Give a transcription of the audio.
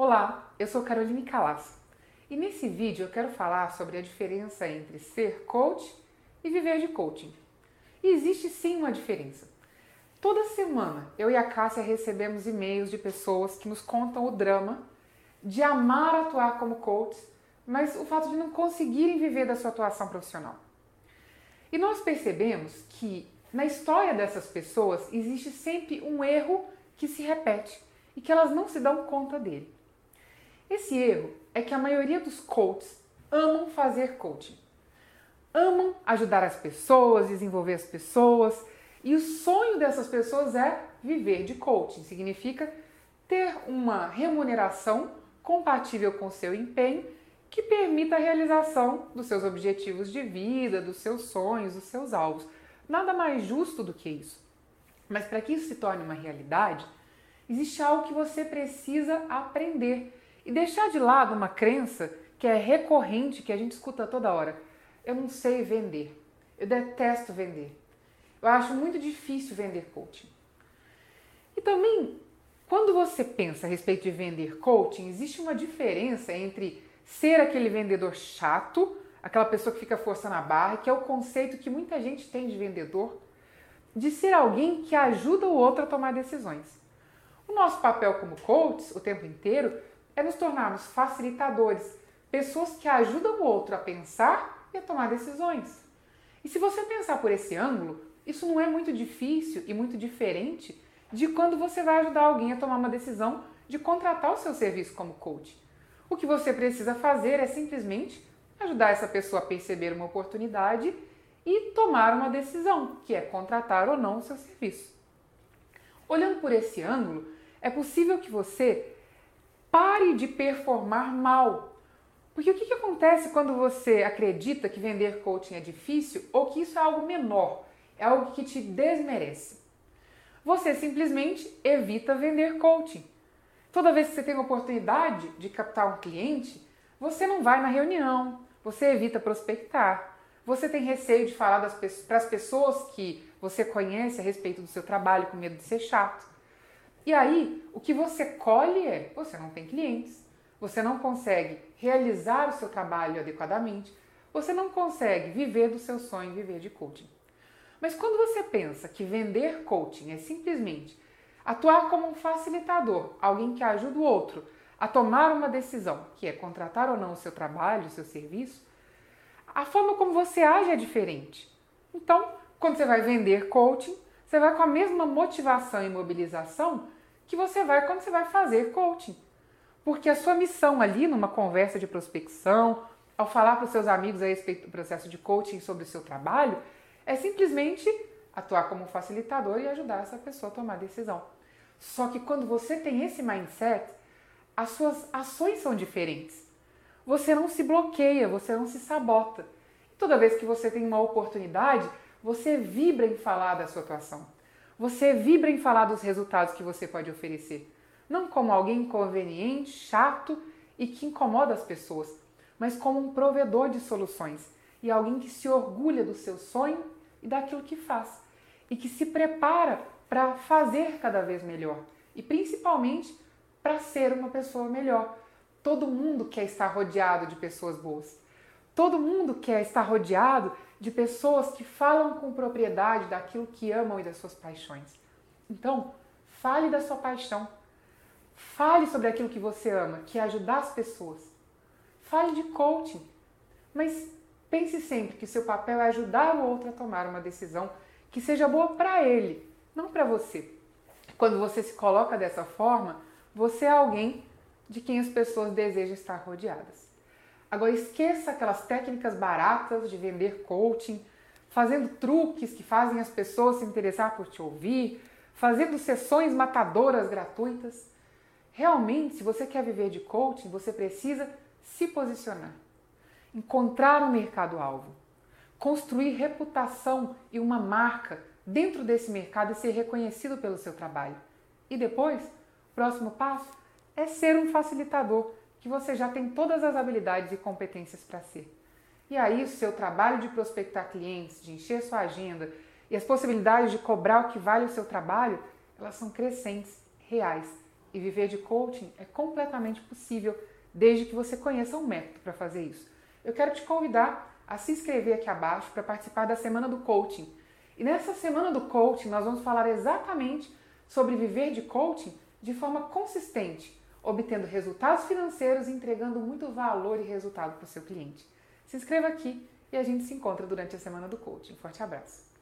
Olá, eu sou Caroline Calasso e nesse vídeo eu quero falar sobre a diferença entre ser coach e viver de coaching. E existe sim uma diferença. Toda semana eu e a Cássia recebemos e-mails de pessoas que nos contam o drama de amar atuar como coach, mas o fato de não conseguirem viver da sua atuação profissional. E nós percebemos que na história dessas pessoas existe sempre um erro que se repete e que elas não se dão conta dele. Esse erro é que a maioria dos coaches amam fazer coaching. Amam ajudar as pessoas, desenvolver as pessoas, e o sonho dessas pessoas é viver de coaching. Significa ter uma remuneração compatível com seu empenho que permita a realização dos seus objetivos de vida, dos seus sonhos, dos seus alvos. Nada mais justo do que isso. Mas para que isso se torne uma realidade, existe algo que você precisa aprender e deixar de lado uma crença que é recorrente, que a gente escuta toda hora. Eu não sei vender. Eu detesto vender. Eu acho muito difícil vender coaching. E também, quando você pensa a respeito de vender coaching, existe uma diferença entre ser aquele vendedor chato, aquela pessoa que fica forçando a barra, que é o conceito que muita gente tem de vendedor, de ser alguém que ajuda o outro a tomar decisões. O nosso papel como coaches, o tempo inteiro, é nos tornarmos facilitadores, pessoas que ajudam o outro a pensar e a tomar decisões. E se você pensar por esse ângulo, isso não é muito difícil e muito diferente de quando você vai ajudar alguém a tomar uma decisão de contratar o seu serviço como coach. O que você precisa fazer é simplesmente ajudar essa pessoa a perceber uma oportunidade e tomar uma decisão, que é contratar ou não o seu serviço. Olhando por esse ângulo, é possível que você Pare de performar mal. Porque o que, que acontece quando você acredita que vender coaching é difícil ou que isso é algo menor, é algo que te desmerece? Você simplesmente evita vender coaching. Toda vez que você tem a oportunidade de captar um cliente, você não vai na reunião, você evita prospectar, você tem receio de falar para as pessoas que você conhece a respeito do seu trabalho com medo de ser chato. E aí, o que você colhe é: você não tem clientes, você não consegue realizar o seu trabalho adequadamente, você não consegue viver do seu sonho, viver de coaching. Mas quando você pensa que vender coaching é simplesmente atuar como um facilitador, alguém que ajuda o outro a tomar uma decisão, que é contratar ou não o seu trabalho, o seu serviço, a forma como você age é diferente. Então, quando você vai vender coaching, você vai com a mesma motivação e mobilização que você vai quando você vai fazer coaching. Porque a sua missão ali, numa conversa de prospecção, ao falar para os seus amigos a respeito do processo de coaching sobre o seu trabalho, é simplesmente atuar como facilitador e ajudar essa pessoa a tomar decisão. Só que quando você tem esse mindset, as suas ações são diferentes. Você não se bloqueia, você não se sabota. Toda vez que você tem uma oportunidade, você vibra em falar da sua atuação. Você vibra em falar dos resultados que você pode oferecer. Não como alguém inconveniente, chato e que incomoda as pessoas, mas como um provedor de soluções e alguém que se orgulha do seu sonho e daquilo que faz e que se prepara para fazer cada vez melhor e principalmente para ser uma pessoa melhor. Todo mundo quer estar rodeado de pessoas boas. Todo mundo quer estar rodeado de pessoas que falam com propriedade daquilo que amam e das suas paixões. Então, fale da sua paixão. Fale sobre aquilo que você ama, que é ajudar as pessoas. Fale de coaching. Mas pense sempre que seu papel é ajudar o outro a tomar uma decisão que seja boa para ele, não para você. Quando você se coloca dessa forma, você é alguém de quem as pessoas desejam estar rodeadas. Agora esqueça aquelas técnicas baratas de vender coaching, fazendo truques que fazem as pessoas se interessar por te ouvir, fazendo sessões matadoras gratuitas. Realmente, se você quer viver de coaching, você precisa se posicionar, encontrar um mercado-alvo, construir reputação e uma marca dentro desse mercado e ser reconhecido pelo seu trabalho. E depois, o próximo passo é ser um facilitador que você já tem todas as habilidades e competências para ser. E aí, o seu trabalho de prospectar clientes, de encher sua agenda e as possibilidades de cobrar o que vale o seu trabalho, elas são crescentes, reais e viver de coaching é completamente possível desde que você conheça um método para fazer isso. Eu quero te convidar a se inscrever aqui abaixo para participar da Semana do Coaching. E nessa Semana do Coaching nós vamos falar exatamente sobre viver de coaching de forma consistente, obtendo resultados financeiros e entregando muito valor e resultado para o seu cliente. Se inscreva aqui e a gente se encontra durante a Semana do Coaching. Forte abraço!